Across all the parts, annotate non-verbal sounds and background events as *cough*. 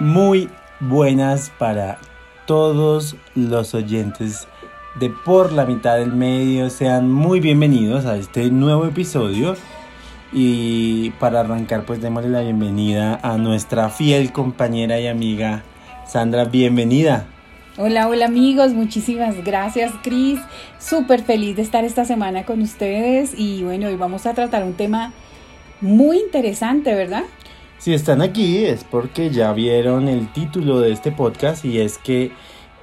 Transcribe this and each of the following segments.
muy buenas para todos los oyentes de Por la mitad del medio. Sean muy bienvenidos a este nuevo episodio. Y para arrancar, pues démosle la bienvenida a nuestra fiel compañera y amiga Sandra. Bienvenida. Hola, hola amigos, muchísimas gracias Cris. Súper feliz de estar esta semana con ustedes y bueno, hoy vamos a tratar un tema muy interesante, ¿verdad? Si están aquí es porque ya vieron el título de este podcast y es que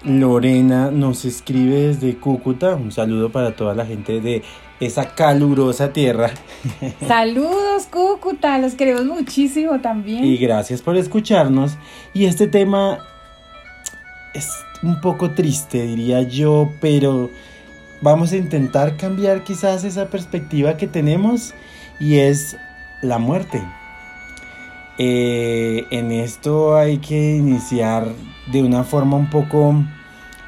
Lorena nos escribe desde Cúcuta. Un saludo para toda la gente de esa calurosa tierra. *laughs* Saludos Cúcuta, los queremos muchísimo también. Y gracias por escucharnos. Y este tema es un poco triste, diría yo, pero vamos a intentar cambiar quizás esa perspectiva que tenemos y es la muerte. Eh, en esto hay que iniciar de una forma un poco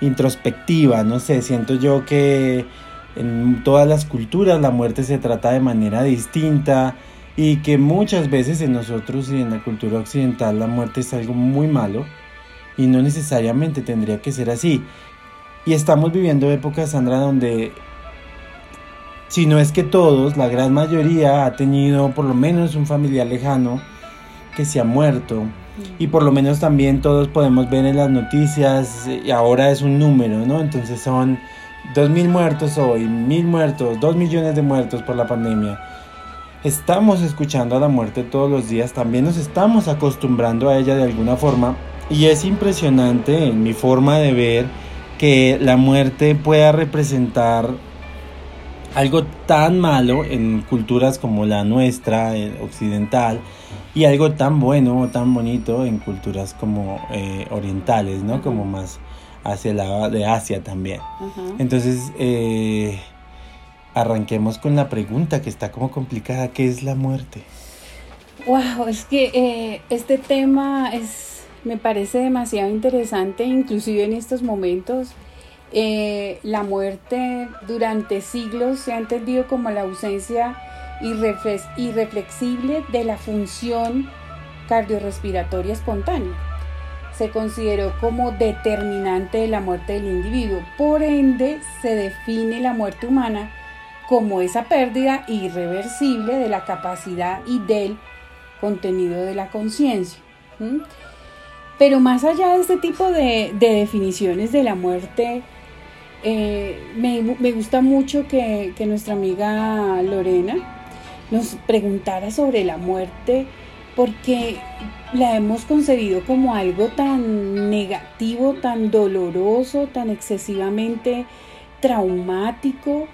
introspectiva, no sé, siento yo que en todas las culturas la muerte se trata de manera distinta y que muchas veces en nosotros y en la cultura occidental la muerte es algo muy malo y no necesariamente tendría que ser así. Y estamos viviendo épocas, Sandra, donde si no es que todos, la gran mayoría ha tenido por lo menos un familiar lejano que se ha muerto. Y por lo menos también todos podemos ver en las noticias, y ahora es un número, ¿no? Entonces son dos mil muertos hoy, mil muertos, dos millones de muertos por la pandemia. Estamos escuchando a la muerte todos los días, también nos estamos acostumbrando a ella de alguna forma. Y es impresionante en mi forma de ver que la muerte pueda representar algo tan malo en culturas como la nuestra, eh, occidental, y algo tan bueno, tan bonito en culturas como eh, orientales, ¿no? Como más hacia lado de Asia también. Entonces, eh, arranquemos con la pregunta que está como complicada, ¿qué es la muerte? Wow, es que este tema es, me parece demasiado interesante, inclusive en estos momentos eh, la muerte durante siglos se ha entendido como la ausencia irreflexible de la función cardiorrespiratoria espontánea. Se consideró como determinante de la muerte del individuo. Por ende, se define la muerte humana como esa pérdida irreversible de la capacidad y del contenido de la conciencia. Pero más allá de este tipo de definiciones de la muerte, eh, me, gusta mucho que, nuestra amiga Lorena nos preguntara sobre la muerte porque la hemos concebido como algo tan negativo, tan doloroso, tan excesivamente traumático.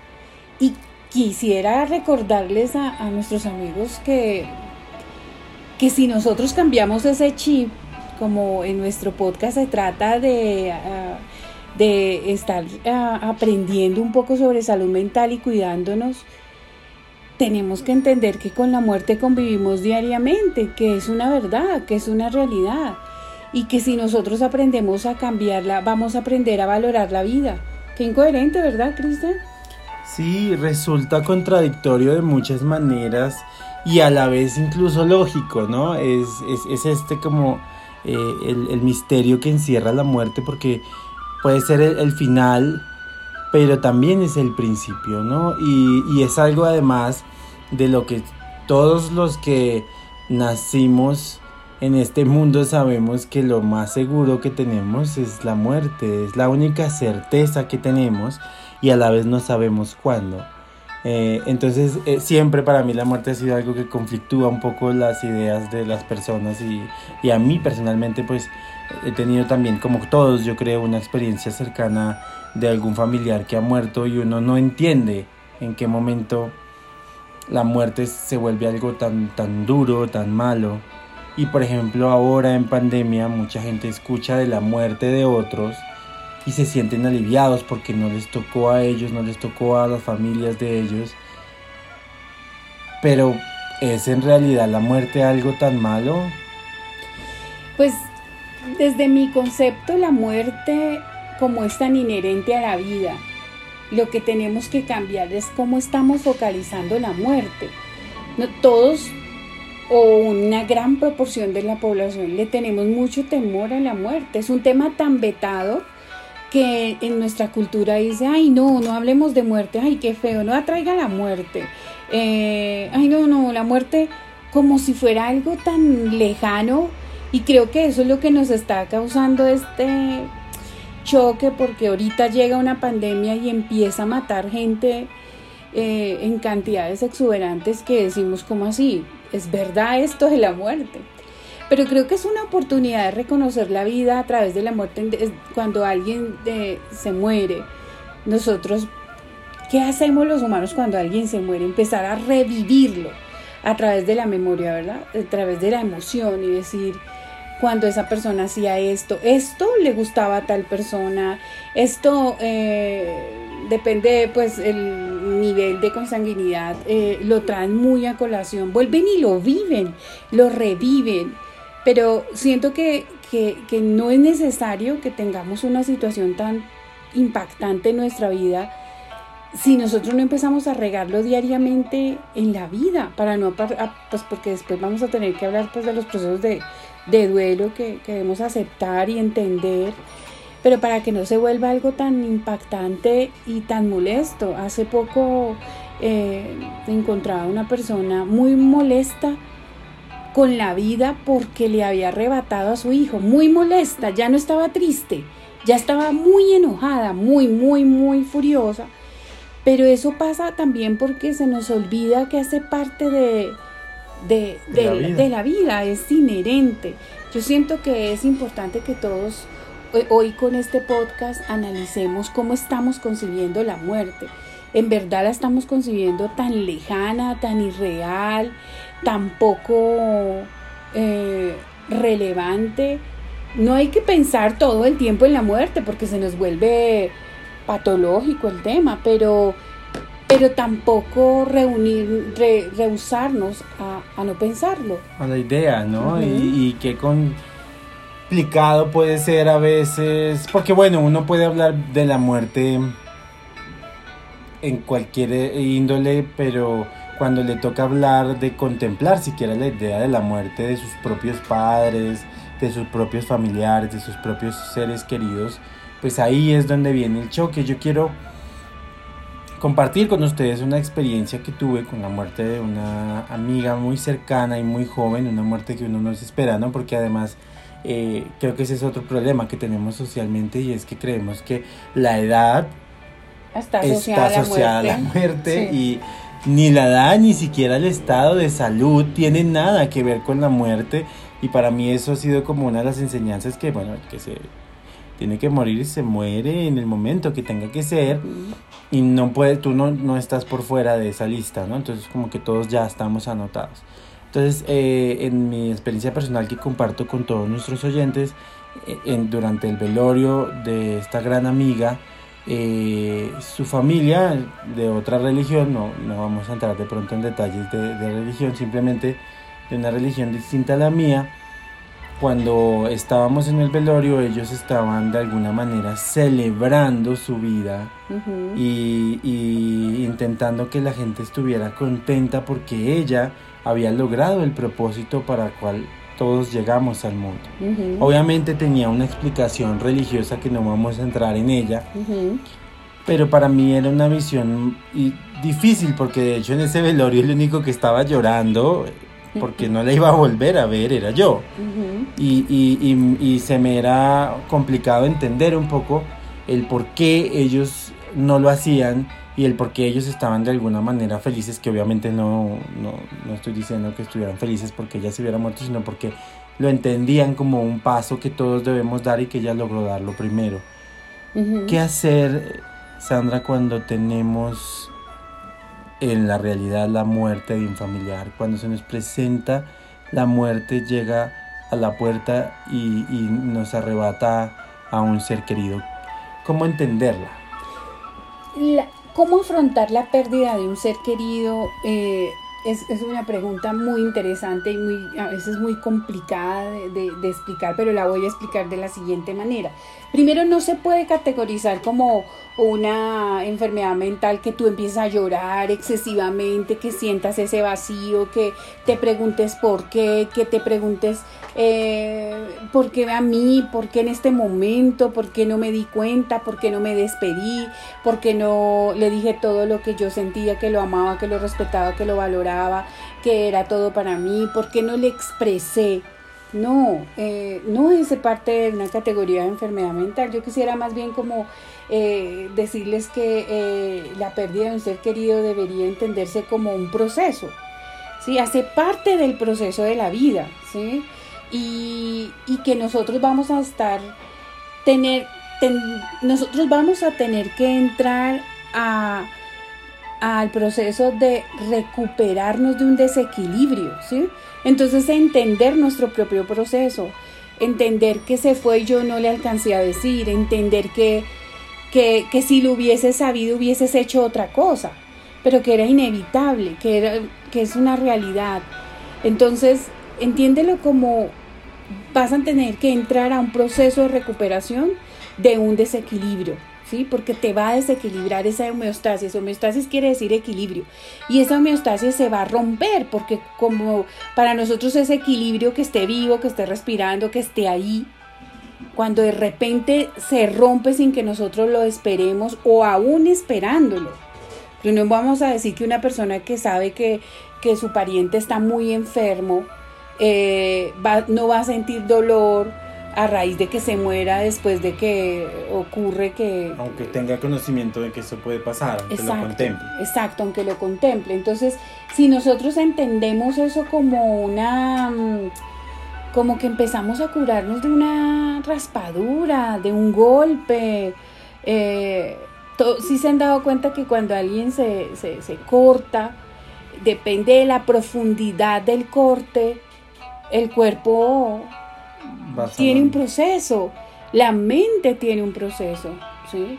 Y quisiera recordarles a, nuestros amigos que, que si nosotros cambiamos ese chip, como en nuestro podcast se trata de... Ah, de estar ah, aprendiendo un poco sobre salud mental y cuidándonos, tenemos que entender que con la muerte convivimos diariamente, que es una verdad, que es una realidad y que si nosotros aprendemos a cambiarla, vamos a aprender a valorar la vida. Qué incoherente, ¿verdad, Cristian? Sí, resulta contradictorio de muchas maneras y a la vez incluso lógico, ¿no? Es, es, este como eh, el, el misterio que encierra la muerte porque puede ser el, final, pero también es el principio, ¿no? Y, es algo además de lo que todos los que nacimos en este mundo sabemos que lo más seguro que tenemos es la muerte, es la única certeza que tenemos y a la vez no sabemos cuándo. Eh, entonces eh, siempre para mí la muerte ha sido algo que conflictúa un poco las ideas de las personas y, y a mí personalmente pues he tenido también, como todos, yo creo, una experiencia cercana de algún familiar que ha muerto y uno no entiende en qué momento la muerte se vuelve algo tan, tan duro, tan malo. Y por ejemplo ahora en pandemia mucha gente escucha de la muerte de otros y se sienten aliviados porque no les tocó a ellos, no les tocó a las familias de ellos. Pero ¿es en realidad la muerte algo tan malo? Pues desde mi concepto, la muerte como es tan inherente a la vida, lo que tenemos que cambiar es cómo estamos focalizando la muerte. No, todos o una gran proporción de la población le tenemos mucho temor a la muerte. Es un tema tan vetado que en nuestra cultura dice, ay no, no hablemos de muerte, ay qué feo, no atraiga la muerte. Eh, ay no, no, la muerte como si fuera algo tan lejano y creo que eso es lo que nos está causando este choque porque ahorita llega una pandemia y empieza a matar gente eh, en cantidades exuberantes que decimos como así, es verdad esto de la muerte. Pero creo que es una oportunidad de reconocer la vida a través de la muerte cuando alguien eh, se muere. Nosotros, ¿qué hacemos los humanos cuando alguien se muere? Empezar a revivirlo a través de la memoria, ¿verdad? A través de la emoción y decir, cuando esa persona hacía esto, esto le gustaba a tal persona, esto eh, depende pues el nivel de consanguinidad, eh, lo traen muy a colación, vuelven y lo viven, lo reviven, pero siento que, que, que no es necesario que tengamos una situación tan impactante en nuestra vida si nosotros no empezamos a regarlo diariamente en la vida, para no, pues porque después vamos a tener que hablar pues de los procesos de, de duelo que, que, debemos aceptar y entender, pero para que no se vuelva algo tan impactante y tan molesto. Hace poco eh, encontraba una persona muy molesta con la vida porque le había arrebatado a su hijo, muy molesta, ya no estaba triste, ya estaba muy enojada, muy, muy, muy furiosa pero eso pasa también porque se nos olvida que hace parte de, de, la, vida. es inherente. Yo siento que es importante que todos hoy con este podcast analicemos cómo estamos concibiendo la muerte. En verdad la estamos concibiendo tan lejana, tan irreal, tan poco eh, relevante. No hay que pensar todo el tiempo en la muerte porque se nos vuelve patológico el tema, pero, pero tampoco reunir, rehusarnos a, no pensarlo. A la idea, ¿no? y, y qué complicado puede ser a veces, porque bueno, uno puede hablar de la muerte en cualquier índole, pero cuando le toca hablar de contemplar siquiera la idea de la muerte de sus propios padres, de sus propios familiares, de sus propios seres queridos, pues ahí es donde viene el choque. Yo quiero compartir con ustedes una experiencia que tuve con la muerte de una amiga muy cercana y muy joven, una muerte que uno no se espera, ¿no? Porque además eh, creo que ese es otro problema que tenemos socialmente y es que creemos que la edad está asociada, a la muerte, y ni la edad ni siquiera el estado de salud tiene nada que ver con la muerte. Y para mí eso ha sido como una de las enseñanzas que, bueno, que se tiene que morir y se muere en el momento que tenga que ser y no puede, tú no, no estás por fuera de esa lista, ¿no? Entonces como que todos ya estamos anotados. Entonces, eh, en mi experiencia personal que comparto con todos nuestros oyentes, eh, en, durante el velorio de esta gran amiga, eh, su familia de otra religión, no, no vamos a entrar de pronto en detalles de, de religión, simplemente de una religión distinta a la mía, cuando estábamos en el velorio, ellos estaban de alguna manera celebrando su vida y, intentando que la gente estuviera contenta porque ella había logrado el propósito para el cual todos llegamos al mundo. Obviamente tenía una explicación religiosa que no vamos a entrar en ella, pero para mí era una visión difícil porque de hecho en ese velorio el único que estaba llorando porque no la iba a volver a ver, era yo. y, y, y, se me era complicado entender un poco el por qué ellos no lo hacían y el por qué ellos estaban de alguna manera felices, que obviamente no, no, no estoy diciendo que estuvieran felices porque ella se hubiera muerto, sino porque lo entendían como un paso que todos debemos dar y que ella logró darlo primero. ¿Qué hacer, Sandra, cuando tenemos en la realidad la muerte de un familiar. Cuando se nos presenta la muerte llega a la puerta y, nos arrebata a un ser querido. ¿Cómo entenderla? ¿Cómo afrontar la pérdida de un ser querido? Eh, es, una pregunta muy interesante y muy, a veces muy complicada de, de, explicar, pero la voy a explicar de la siguiente manera. Primero, no se puede categorizar como una enfermedad mental que tú empieces a llorar excesivamente, que sientas ese vacío, que te preguntes por qué, que te preguntes eh, por qué a mí, por qué en este momento, por qué no me di cuenta, por qué no me despedí, por qué no le dije todo lo que yo sentía, que lo amaba, que lo respetaba, que lo valoraba, que era todo para mí, por qué no le expresé. No, eh, no es parte de una categoría de enfermedad mental. Yo quisiera más bien como eh, decirles que eh, la pérdida de un ser querido debería entenderse como un proceso, ¿sí? Hace parte del proceso de la vida, ¿sí? Y, que nosotros vamos a estar, tener, nosotros vamos a tener que entrar a, al proceso de recuperarnos de un desequilibrio, ¿sí? Entonces entender nuestro propio proceso, entender que se fue y yo no le alcancé a decir, entender que que, si lo hubieses sabido hubieses hecho otra cosa, pero que era inevitable, que, era, que es una realidad. Entonces, entiéndelo como vas a tener que entrar a un proceso de recuperación de un desequilibrio, ¿sí? Porque te va a desequilibrar esa homeostasis. Homeostasis quiere decir equilibrio. Y esa homeostasis se va a romper porque como para nosotros ese equilibrio que esté vivo, que esté respirando, que esté ahí, cuando de repente se rompe sin que nosotros lo esperemos o aún esperándolo. Pero no vamos a decir que una persona que sabe que, su pariente está muy enfermo eh, no va a sentir dolor a raíz de que se muera después de que ocurre que... Aunque tenga conocimiento de que eso puede pasar, aunque lo contemple. Exacto, aunque lo contemple. Entonces, si nosotros entendemos eso como una mm, como que empezamos a curarnos de una raspadura, de un golpe. Eh, sí se han dado cuenta que cuando alguien se, corta, depende de la profundidad del corte, el cuerpo tiene un proceso, la mente tiene un proceso, ¿sí?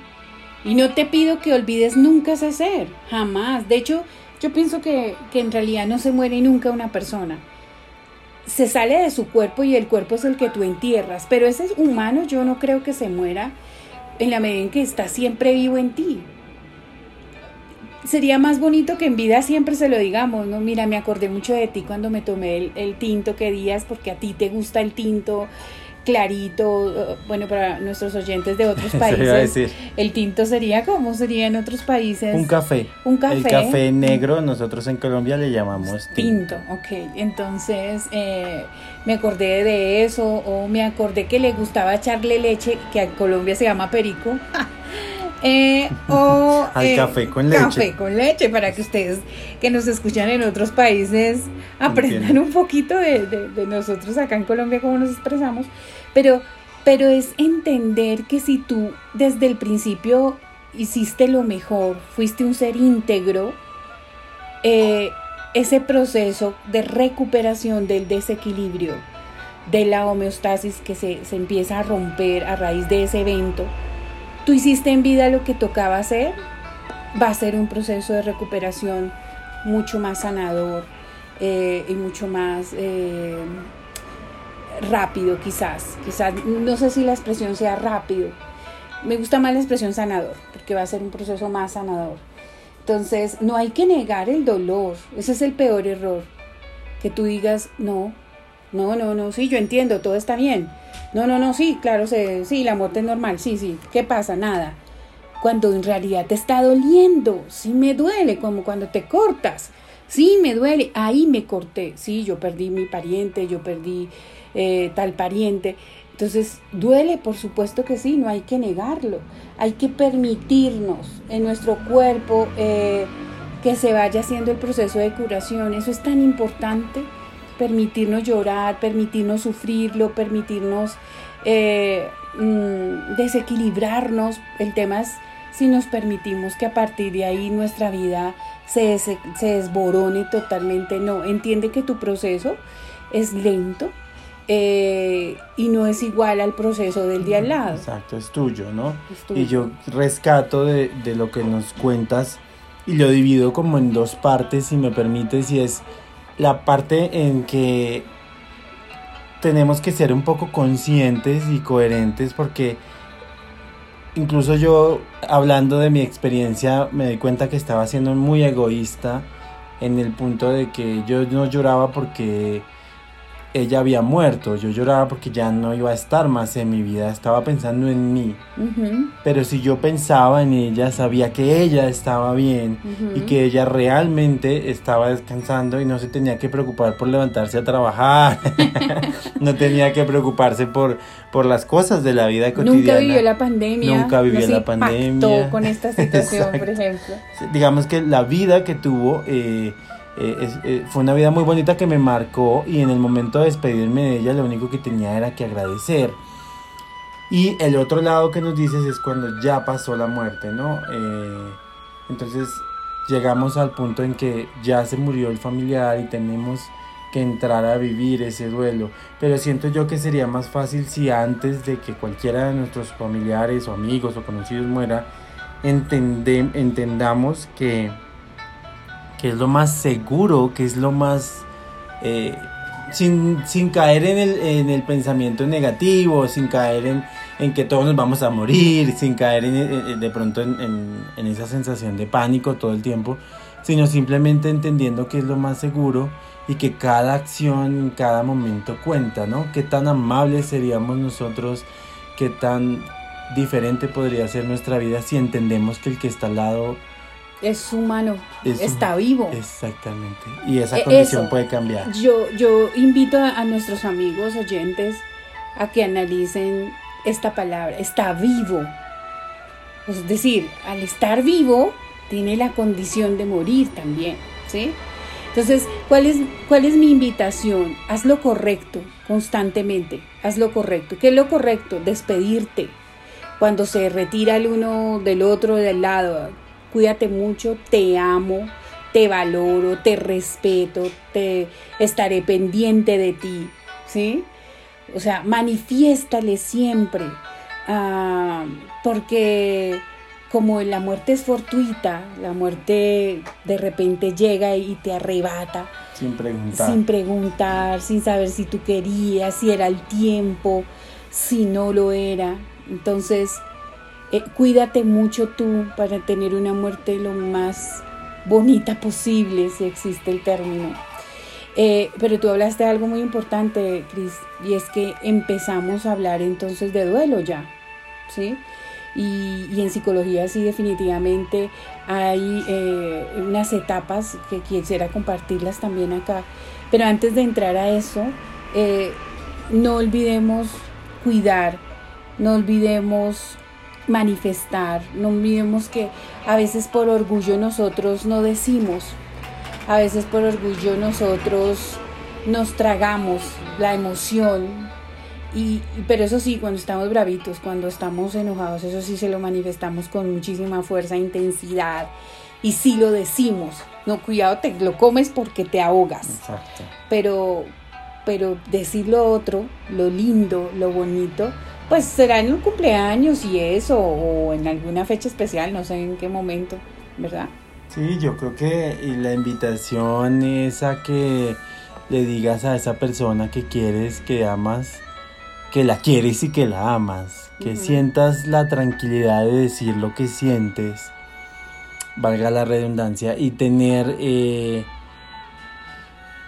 Y no te pido que olvides nunca ese ser, jamás. De hecho, yo pienso que, que en realidad no se muere nunca una persona se sale de su cuerpo y el cuerpo es el que tú entierras, pero ese humano yo no creo que se muera en la medida en que está siempre vivo en ti. Sería más bonito que en vida siempre se lo digamos, ¿no? Mira, me acordé mucho de ti cuando me tomé el, el tinto que días porque a ti te gusta el tinto, clarito, uh, bueno, para nuestros oyentes de otros *laughs* países, el tinto sería como sería en otros países. Un café. Un café. El café negro, nosotros en Colombia le llamamos tinto. Tinto, ok. Entonces, eh, me acordé de eso, o me acordé que le gustaba echarle leche, que en Colombia se llama perico. *laughs* Eh, o *laughs* al eh, café con leche. Café con leche, para que ustedes que nos escuchan en otros países aprendan un poquito de, de, nosotros acá en Colombia, cómo nos expresamos. Pero, pero es entender que si tú desde el principio hiciste lo mejor, fuiste un ser íntegro, eh, ese proceso de recuperación del desequilibrio, de la homeostasis que se, se empieza a romper a raíz de ese evento, tú hiciste en vida lo que tocaba hacer, va a ser un proceso de recuperación mucho más sanador eh, y mucho más eh, rápido quizás. Quizás, no sé si la expresión sea rápido. Me gusta más la expresión sanador, porque va a ser un proceso más sanador. Entonces, no hay que negar el dolor. Ese es el peor error. Que tú digas, no, no, no, no, sí, yo entiendo, todo está bien. No, no, no, sí, claro, sí, la muerte es normal, sí, sí, ¿qué pasa? Nada. Cuando en realidad te está doliendo, sí me duele, como cuando te cortas, sí me duele, ahí me corté, sí, yo perdí mi pariente, yo perdí eh, tal pariente. Entonces, duele, por supuesto que sí, no hay que negarlo, hay que permitirnos en nuestro cuerpo eh, que se vaya haciendo el proceso de curación, eso es tan importante permitirnos llorar, permitirnos sufrirlo, permitirnos eh, mm, desequilibrarnos. El tema es si nos permitimos que a partir de ahí nuestra vida se, se, desborone totalmente. No, entiende que tu proceso es lento, eh, y no es igual al proceso del día al lado. Exacto, es tuyo, ¿no? Y yo rescato de, de, lo que nos cuentas y lo divido como en dos partes, si me permites, y es la parte en que tenemos que ser un poco conscientes y coherentes porque incluso yo hablando de mi experiencia me di cuenta que estaba siendo muy egoísta en el punto de que yo no lloraba porque ella había muerto, yo lloraba porque ya no iba a estar más en mi vida, estaba pensando en mí. Pero si yo pensaba en ella, sabía que ella estaba bien y que ella realmente estaba descansando y no se tenía que preocupar por levantarse a trabajar, *laughs* no tenía que preocuparse por, por las cosas de la vida cotidiana. Nunca vivió la pandemia. Nunca vivió la pandemia. con esta situación, *laughs* por ejemplo. Digamos que la vida que tuvo... Eh, eh, eh, fue una vida muy bonita que me marcó y en el momento de despedirme de ella lo único que tenía era que agradecer. Y el otro lado que nos dices es cuando ya pasó la muerte, ¿no? Eh, entonces llegamos al punto en que ya se murió el familiar y tenemos que entrar a vivir ese duelo. Pero siento yo que sería más fácil si antes de que cualquiera de nuestros familiares o amigos o conocidos muera, entendamos que que es lo más seguro, que es lo más... Eh, sin, caer en el, en el, pensamiento negativo, sin caer en, en, que todos nos vamos a morir, sin caer en, de pronto en, esa sensación de pánico todo el tiempo, sino simplemente entendiendo que es lo más seguro y que cada acción cada momento cuenta, ¿no? Qué tan amables seríamos nosotros, qué tan diferente podría ser nuestra vida si entendemos que el que está al lado es humano, está vivo. Exactamente. Y esa e, condición puede cambiar. Yo, yo invito a, nuestros amigos oyentes a que analicen esta palabra, está vivo. Es decir, al estar vivo, tiene la condición de morir también, ¿sí? Entonces, ¿cuál es, ¿cuál es mi invitación? Haz lo correcto constantemente, haz lo correcto. ¿Qué es lo correcto? Despedirte. Cuando se retira el uno del otro del lado, cuídate mucho, te amo, te valoro, te respeto, te estaré pendiente de ti, ¿sí? O sea, manifiéstale siempre, ah, porque como la muerte es fortuita, la muerte de repente llega y te arrebata. Sin preguntar. Sin preguntar, sin saber si tú querías, si era el tiempo, si no lo era. Entonces, eh, cuídate mucho tú para tener una muerte lo más bonita posible, si existe el término. Eh, pero tú hablaste de algo muy importante, Cris, y es que empezamos a hablar entonces de duelo ya, ¿sí? Y, en psicología sí definitivamente hay eh, unas etapas que quisiera compartirlas también acá. Pero antes de entrar a eso, no olvidemos cuidar, no olvidemos manifestar. No olvidemos que a veces por orgullo nosotros no decimos, a veces por orgullo nosotros nos tragamos la emoción. Y, pero eso sí, cuando estamos bravitos, cuando estamos enojados, eso sí se lo manifestamos con muchísima fuerza, intensidad. Y sí lo decimos. No, cuidado, te lo comes porque te ahogas. Pero, pero decir lo otro, lo lindo, lo bonito, pues será en un cumpleaños y eso, o en alguna fecha especial, no sé en qué momento, ¿verdad? Sí, yo creo que la invitación es a que le digas a esa persona que quieres, que amas, que la quieres y que la amas, que sientas la tranquilidad de decir lo que sientes, valga la redundancia, y tener eh,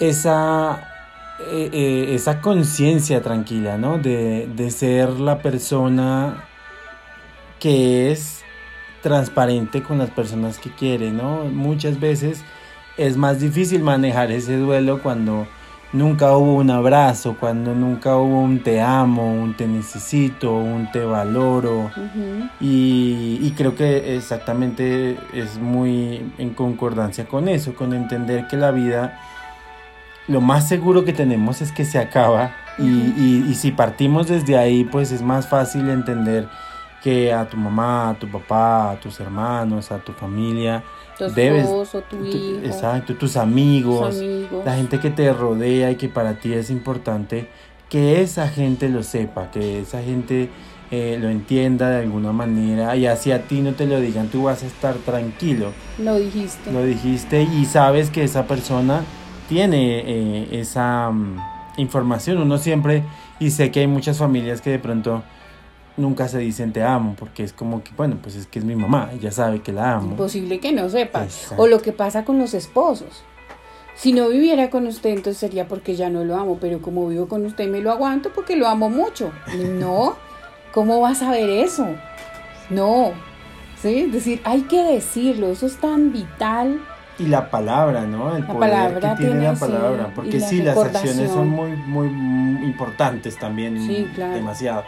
esa eh, eh, esa conciencia tranquila, ¿no? De, de ser la persona que es transparente con las personas que quiere, ¿no? Muchas veces es más difícil manejar ese duelo cuando nunca hubo un abrazo, cuando nunca hubo un te amo, un te necesito, un te valoro. y, y, creo que exactamente es muy en concordancia con eso, con entender que la vida lo más seguro que tenemos es que se acaba y, si partimos desde ahí, pues es más fácil entender que a tu mamá, a tu papá, a tus hermanos, a tu familia, tu debes, esposo, tu hijo, exacto, tus amigos, la gente que te rodea y que para ti es importante que esa gente lo sepa, que esa gente eh, lo entienda de alguna manera y así a ti no te lo digan, tú vas a estar tranquilo. Lo dijiste. Lo dijiste y sabes que esa persona tiene eh, esa mm, información. Uno siempre, y sé que hay muchas familias que de pronto nunca se dicen te amo, porque es como que, bueno, pues es que es mi mamá, ella sabe que la amo. Imposible que no sepa. O lo que pasa con los esposos. Si no viviera con usted, entonces sería porque ya no lo amo, pero como vivo con usted me lo aguanto porque lo amo mucho. No. ¿Cómo vas a ver eso? No. ¿Sí? Es decir, hay que decirlo, eso es tan vital. Y la palabra, ¿no? El poder que tiene, la palabra. Porque sí, las acciones son muy, muy importantes también. Sí, claro. Demasiado.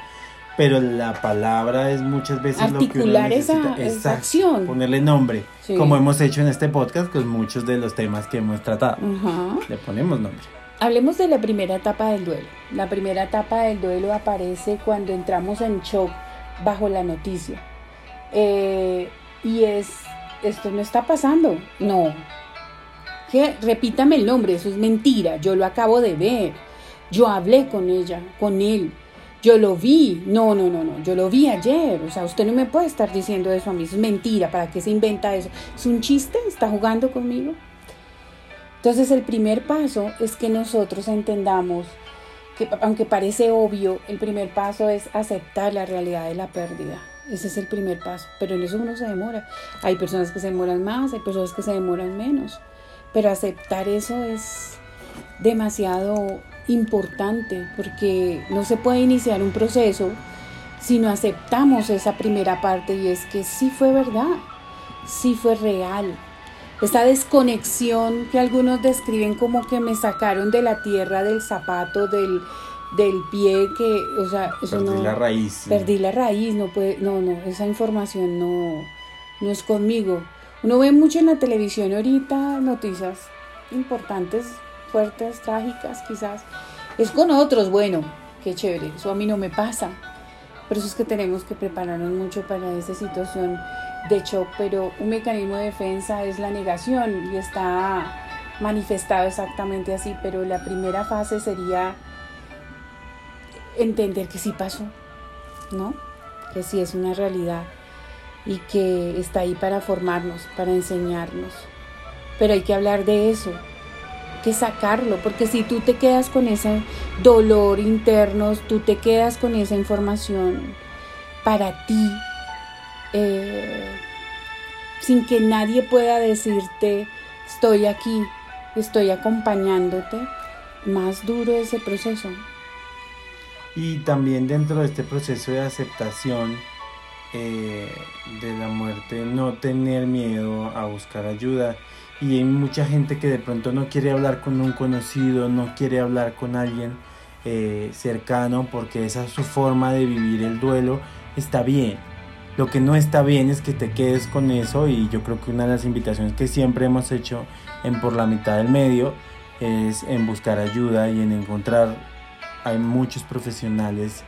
Pero la palabra es muchas veces Articular lo que uno necesita. Esa, acción. Ponerle nombre. Como hemos hecho en este podcast con muchos de los temas que hemos tratado. Le ponemos nombre. Hablemos de la primera etapa del duelo. La primera etapa del duelo aparece cuando entramos en shock bajo la noticia. Eh, y es, esto no está pasando. No. ¿Qué? Repítame el nombre, eso es mentira. Yo lo acabo de ver. Yo hablé con ella, con él. Yo lo vi. No, no, no, no. Yo lo vi ayer. O sea, usted no me puede estar diciendo eso a mí. es mentira. ¿Para qué se inventa eso? ¿Es un chiste? ¿Está jugando conmigo? Entonces el primer paso es que nosotros entendamos que aunque parece obvio, el primer paso es aceptar la realidad de la pérdida. Ese es el primer paso, pero en eso uno se demora. Hay personas que se demoran más, hay personas que se demoran menos, pero aceptar eso es demasiado importante porque no se puede iniciar un proceso si no aceptamos esa primera parte y es que sí fue verdad, sí fue real, esta desconexión que algunos describen como que me sacaron de la tierra del zapato, del, del pie, que, o sea, eso perdí la raíz. Perdí la raíz, no puede, no, no, esa información no, no es conmigo. Uno ve mucho en la televisión ahorita noticias importantes, fuertes, trágicas, quizás. Es con otros, bueno, qué chévere, eso a mí no me pasa. Por eso es que tenemos que prepararnos mucho para esa situación de hecho, pero un mecanismo de defensa es la negación y está manifestado exactamente así, pero la primera fase sería entender que sí pasó, ¿no? Que sí es una realidad y que está ahí para formarnos, para enseñarnos. Pero hay que hablar de eso, que sacarlo, porque si tú te quedas con ese dolor interno, tú te quedas con esa información para ti, eh, sin que nadie pueda decirte, estoy aquí, estoy acompañándote, más duro ese proceso. Y también dentro de este proceso de aceptación eh, de la muerte, no tener miedo a buscar ayuda. Y hay mucha gente que de pronto no quiere hablar con un conocido, no quiere hablar con alguien eh, cercano porque esa es su forma de vivir el duelo. Está bien, lo que no está bien es que te quedes con eso y yo creo que una de las invitaciones que siempre hemos hecho en Por la mitad del medio es en buscar ayuda y en encontrar, hay muchos profesionales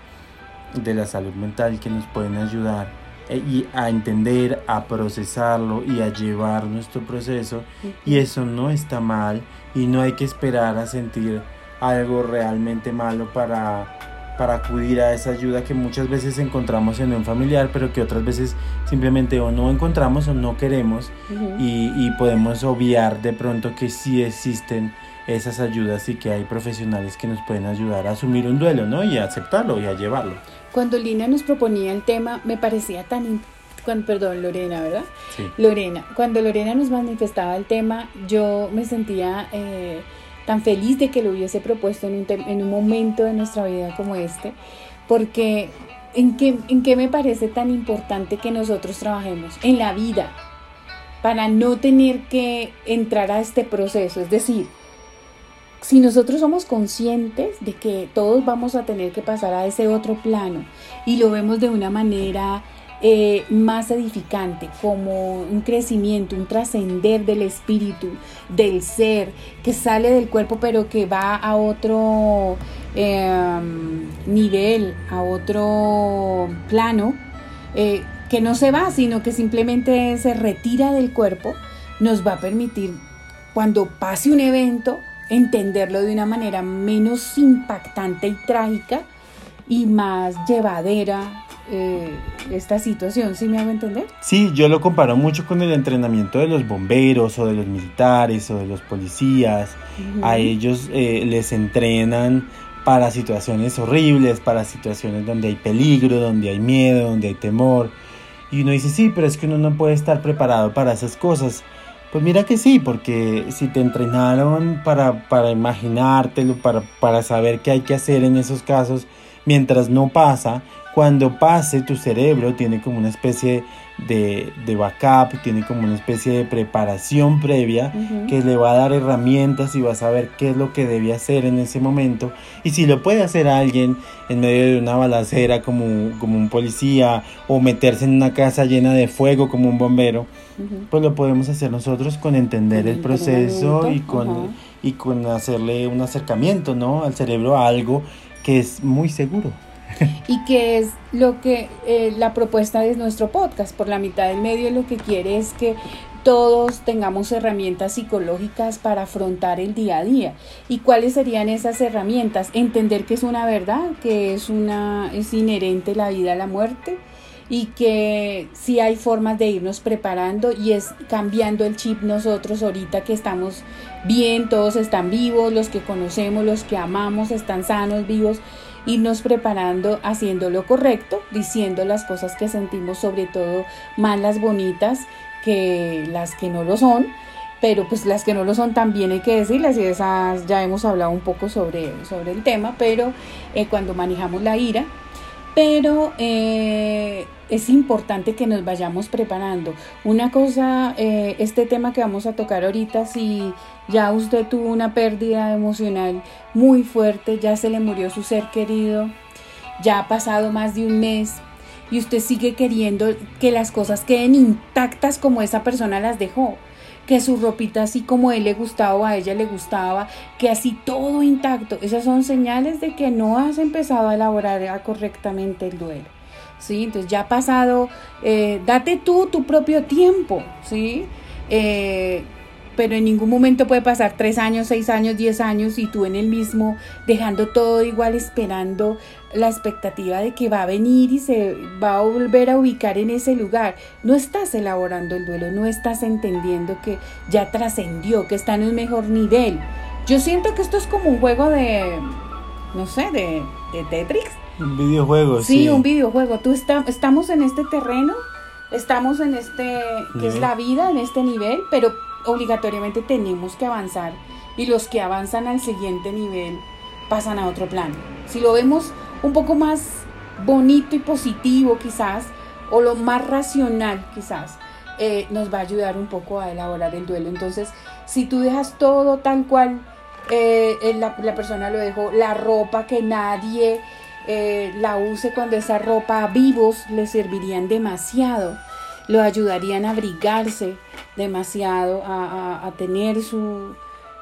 de la salud mental que nos pueden ayudar eh, y a entender, a procesarlo y a llevar nuestro proceso y eso no está mal y no hay que esperar a sentir algo realmente malo para para acudir a esa ayuda que muchas veces encontramos en un familiar, pero que otras veces simplemente o no encontramos o no queremos y, podemos obviar de pronto que sí existen esas ayudas y que hay profesionales que nos pueden ayudar a asumir un duelo, ¿no? Y a aceptarlo y a llevarlo. Cuando Lina nos proponía el tema, me parecía tan... Cuando, perdón, Lorena, ¿verdad? Sí. Lorena, cuando Lorena nos manifestaba el tema, yo me sentía... Eh, tan feliz de que lo hubiese propuesto en un, en un momento de nuestra vida como este, porque ¿en qué, ¿en qué me parece tan importante que nosotros trabajemos? En la vida, para no tener que entrar a este proceso. Es decir, si nosotros somos conscientes de que todos vamos a tener que pasar a ese otro plano y lo vemos de una manera eh, más edificante, como un crecimiento, un trascender del espíritu, del ser, que sale del cuerpo pero que va a otro em, nivel, a otro plano, eh, que no se va, sino que simplemente se retira del cuerpo, nos va a permitir, cuando pase un evento, entenderlo de una manera menos impactante y trágica y más llevadera eh, esta situación, ¿sí me hago entender? Sí, yo lo comparo mucho con el entrenamiento de los bomberos o de los militares o de los policías. A ellos eh, les entrenan para situaciones horribles, para situaciones donde hay peligro, donde hay miedo, donde hay temor. Y uno dice, sí, pero es que uno no puede estar preparado para esas cosas. Pues mira que sí, porque si te entrenaron para, para imaginártelo, para, para saber qué hay que hacer en esos casos, mientras no pasa, cuando pase tu cerebro tiene como una especie de, de backup, tiene como una especie de preparación previa que le va a dar herramientas y va a saber qué es lo que debe hacer en ese momento. Y si lo puede hacer alguien en medio de una balacera como, como un policía o meterse en una casa llena de fuego como un bombero, pues lo podemos hacer nosotros con entender el proceso y con, y con hacerle un acercamiento ¿no? al cerebro a algo que es muy seguro. Y que es lo que eh, la propuesta de nuestro podcast. Por la mitad del medio lo que quiere es que todos tengamos herramientas psicológicas para afrontar el día a día. ¿Y cuáles serían esas herramientas? Entender que es una verdad, que es una es inherente la vida a la muerte y que sí hay formas de irnos preparando y es cambiando el chip nosotros ahorita que estamos bien, todos están vivos, los que conocemos, los que amamos están sanos, vivos irnos preparando haciendo lo correcto, diciendo las cosas que sentimos, sobre todo malas, bonitas, que las que no lo son, pero pues las que no lo son también hay que decirlas y esas ya hemos hablado un poco sobre, sobre el tema, pero eh, cuando manejamos la ira, pero eh, es importante que nos vayamos preparando. Una cosa, eh, este tema que vamos a tocar ahorita, si ya usted tuvo una pérdida emocional muy fuerte, ya se le murió su ser querido, ya ha pasado más de un mes y usted sigue queriendo que las cosas queden intactas como esa persona las dejó que su ropita así como él le gustaba o a ella le gustaba, que así todo intacto. Esas son señales de que no has empezado a elaborar correctamente el duelo. ¿Sí? Entonces ya ha pasado, eh, date tú tu propio tiempo, ¿sí? Eh, pero en ningún momento puede pasar tres años, seis años, diez años y tú en el mismo, dejando todo igual, esperando la expectativa de que va a venir y se va a volver a ubicar en ese lugar. No estás elaborando el duelo, no estás entendiendo que ya trascendió, que está en un mejor nivel. Yo siento que esto es como un juego de, no sé, de, de Tetris. Un videojuego, sí. Sí, un videojuego. Tú está, estamos en este terreno, estamos en este, que es la vida, en este nivel, pero obligatoriamente tenemos que avanzar y los que avanzan al siguiente nivel pasan a otro plano. Si lo vemos un poco más bonito y positivo quizás, o lo más racional quizás, eh, nos va a ayudar un poco a elaborar el duelo. Entonces, si tú dejas todo tal cual eh, la, persona lo dejó, la ropa que nadie eh, la use cuando esa ropa vivos le servirían demasiado, lo ayudarían a abrigarse, demasiado a, tener su,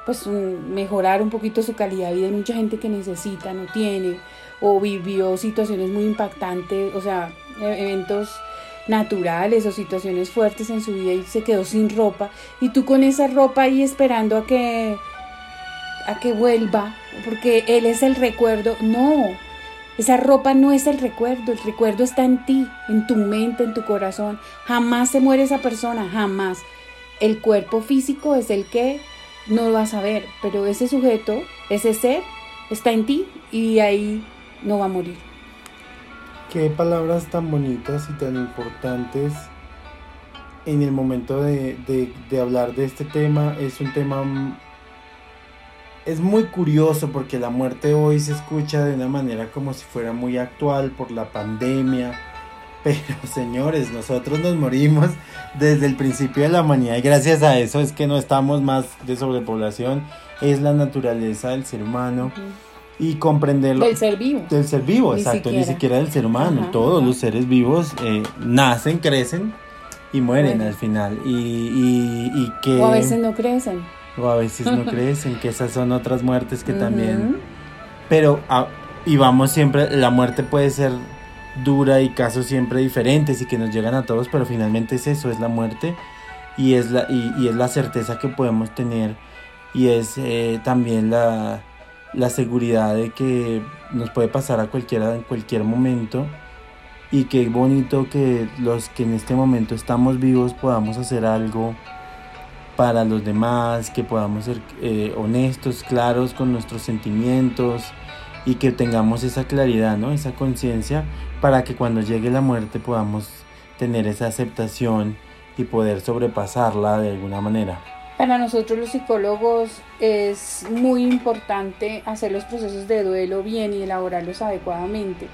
pues mejorar un poquito su calidad de vida. Hay mucha gente que necesita, no tiene, o vivió situaciones muy impactantes, o sea, e, eventos naturales o situaciones fuertes en su vida y se quedó sin ropa y tú con esa ropa ahí esperando a que a que vuelva porque él es el recuerdo no esa ropa no es el recuerdo el recuerdo está en ti en tu mente en tu corazón jamás se muere esa persona jamás el cuerpo físico es el que no lo vas a ver, pero ese sujeto, ese ser, está en ti y ahí no va a morir. Qué palabras tan bonitas y tan importantes en el momento de, de, hablar de este tema. Es un tema... Es muy curioso porque la muerte hoy se escucha de una manera como si fuera muy actual por la pandemia, *laughs* pero señores, nosotros nos morimos desde el principio de la humanidad y gracias a eso es que no estamos más de sobrepoblación. Es la naturaleza del ser humano. Y comprenderlo. Del ser vivo. Del ser vivo, exacto. Ni siquiera del ser humano. Todos los seres vivos eh, nacen, crecen y mueren al final. Y, y, que... O a veces no crecen. O a veces no *laughs* crecen, que esas son otras muertes que también... Pero, y vamos siempre, la muerte puede ser dura y casos siempre diferentes y que nos llegan a todos, pero finalmente es eso, es la muerte y es la, y, es la certeza que podemos tener y es eh, también la, la seguridad de que nos puede pasar a cualquiera en cualquier momento y qué bonito que los que en este momento estamos vivos podamos hacer algo para los demás, que podamos ser eh, honestos, claros con nuestros sentimientos y que tengamos esa claridad, ¿no? esa conciencia para que cuando llegue la muerte podamos tener esa aceptación y poder sobrepasarla de alguna manera. Para nosotros los psicólogos es muy importante hacer los procesos de duelo bien y elaborarlos adecuadamente,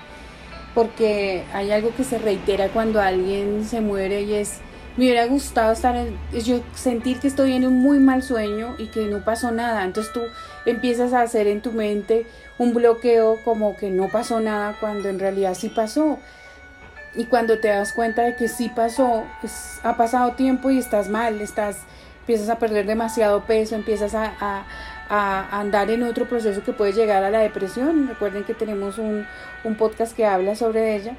porque hay algo que se reitera cuando alguien se muere y es, me hubiera gustado estar en, yo sentir que estoy en un muy mal sueño y que no pasó nada, entonces tú empiezas a hacer en tu mente un bloqueo como que no pasó nada cuando en realidad sí pasó. Y cuando te das cuenta de que sí pasó, pues, ha pasado tiempo y estás mal, estás empiezas a perder demasiado peso, empiezas a, andar en otro proceso que puede llegar a la depresión. Recuerden que tenemos un, podcast que habla sobre ella.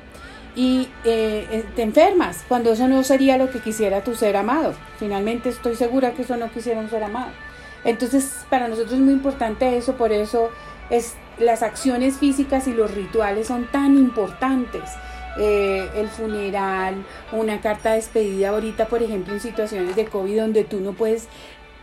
Y eh, eh, te enfermas, cuando eso no sería lo que quisiera tu ser amado. Finalmente estoy segura que eso no quisiera un ser amado. Entonces, para nosotros es muy importante eso, por eso es, las acciones físicas y los rituales son tan importantes. Eh, el funeral, una carta de despedida ahorita, por ejemplo, en situaciones de COVID donde tú no puedes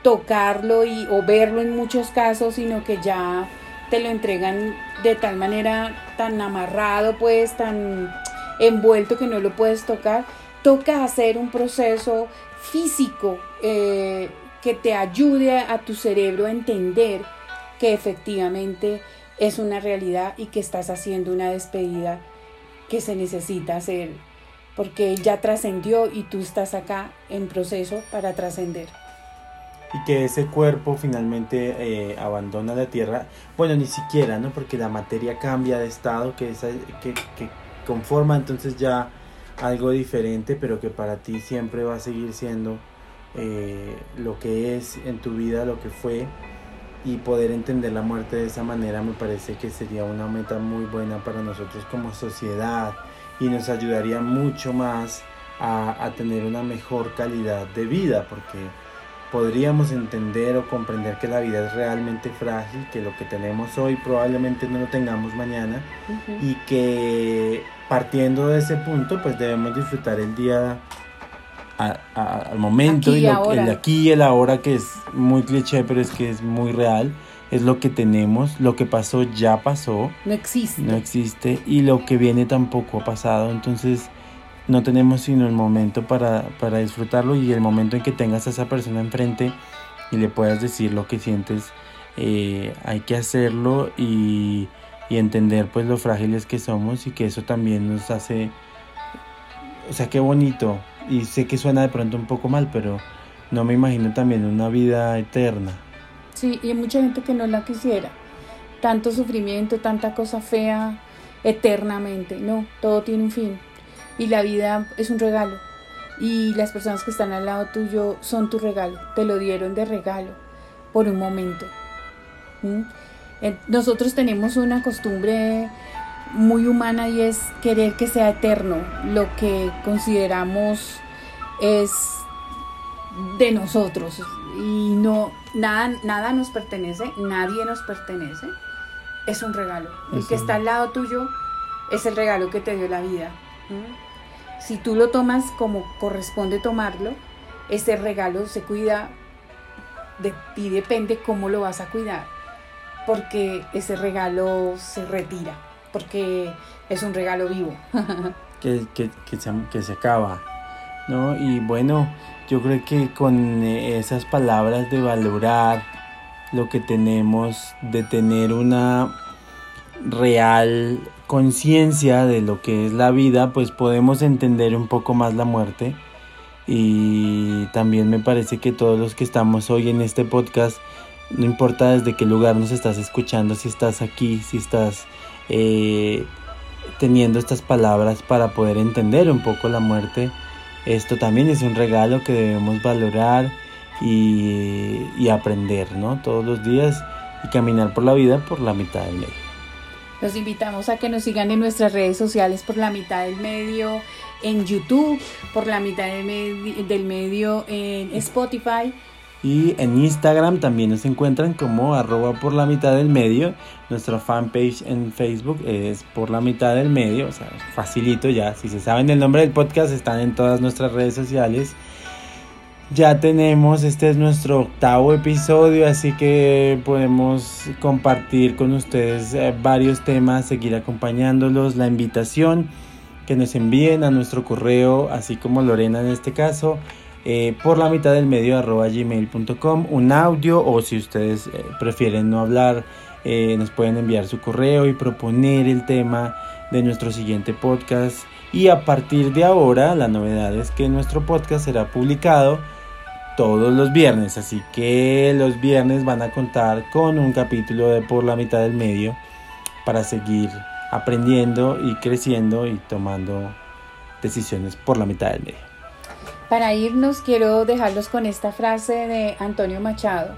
tocarlo y, o verlo en muchos casos, sino que ya te lo entregan de tal manera tan amarrado, pues tan envuelto que no lo puedes tocar. Toca hacer un proceso físico eh, que te ayude a tu cerebro a entender que efectivamente es una realidad y que estás haciendo una despedida que se necesita hacer, porque ya trascendió y tú estás acá en proceso para trascender. Y que ese cuerpo finalmente eh, abandona la tierra, bueno, ni siquiera, ¿no? Porque la materia cambia de estado, que, que, que conforma entonces ya algo diferente, pero que para ti siempre va a seguir siendo eh, lo que es en tu vida, lo que fue, y poder entender la muerte de esa manera me parece que sería una meta muy buena para nosotros como sociedad y nos ayudaría mucho más a, tener una mejor calidad de vida porque podríamos entender o comprender que la vida es realmente frágil, que lo que tenemos hoy probablemente no lo tengamos mañana y que partiendo de ese punto pues debemos disfrutar el día al momento y el aquí y el ahora que es muy cliché pero es que es muy real es lo que tenemos lo que pasó ya pasó no existe. no existe y lo que viene tampoco ha pasado. Entonces no tenemos sino el momento para, para disfrutarlo y el momento en que tengas a esa persona enfrente y le puedas decir lo que sientes eh, hay que hacerlo y, y entender pues lo frágiles que somos y que eso también nos hace o sea qué bonito y sé que suena de pronto un poco mal, pero no me imagino también una vida eterna. Sí, y hay mucha gente que no la quisiera. Tanto sufrimiento, tanta cosa fea eternamente. No, todo tiene un fin. Y la vida es un regalo. Y las personas que están al lado tuyo son tu regalo. Te lo dieron de regalo por un momento. ¿Mm? Nosotros tenemos una costumbre muy humana y es querer que sea eterno, lo que consideramos es de nosotros y no nada nada nos pertenece, nadie nos pertenece. Es un regalo. El que está al lado tuyo es el regalo que te dio la vida. Si tú lo tomas como corresponde tomarlo, ese regalo se cuida de ti depende cómo lo vas a cuidar, porque ese regalo se retira porque es un regalo vivo. *laughs* que, que, que, se, que se acaba, ¿no? Y bueno, yo creo que con esas palabras de valorar lo que tenemos, de tener una real conciencia de lo que es la vida, pues podemos entender un poco más la muerte. Y también me parece que todos los que estamos hoy en este podcast, no importa desde qué lugar nos estás escuchando, si estás aquí, si estás eh, teniendo estas palabras para poder entender un poco la muerte. Esto también es un regalo que debemos valorar y, aprender, ¿no? Todos los días y caminar por la vida por la mitad del medio. Los invitamos a que nos sigan en nuestras redes sociales por la mitad del medio, en YouTube, por la mitad del, medio en Spotify Y en Instagram también nos encuentran como arroba por la mitad del medio. Nuestra fanpage en Facebook es por la mitad del medio. O sea, facilito ya. Si se saben el nombre del podcast, están en todas nuestras redes sociales. Ya tenemos, este es nuestro octavo episodio, así que podemos compartir con ustedes eh, varios temas, seguir acompañándolos. La invitación que nos envíen a nuestro correo, así como Lorena en este caso, eh, por la mitad del medio arroba gmail.com, un audio o si ustedes eh, prefieren no hablar, eh, nos pueden enviar su correo y proponer el tema de nuestro siguiente podcast. Y a partir de ahora, la novedad es que nuestro podcast será publicado todos los viernes, así que los viernes van a contar con un capítulo de por la mitad del medio para seguir aprendiendo y creciendo y tomando decisiones por la mitad del medio. Para irnos quiero dejarlos con esta frase de Antonio Machado.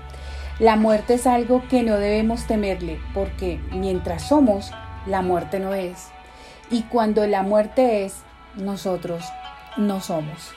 La muerte es algo que no debemos temerle, porque mientras somos, la muerte no es. Y cuando la muerte es, nosotros no somos.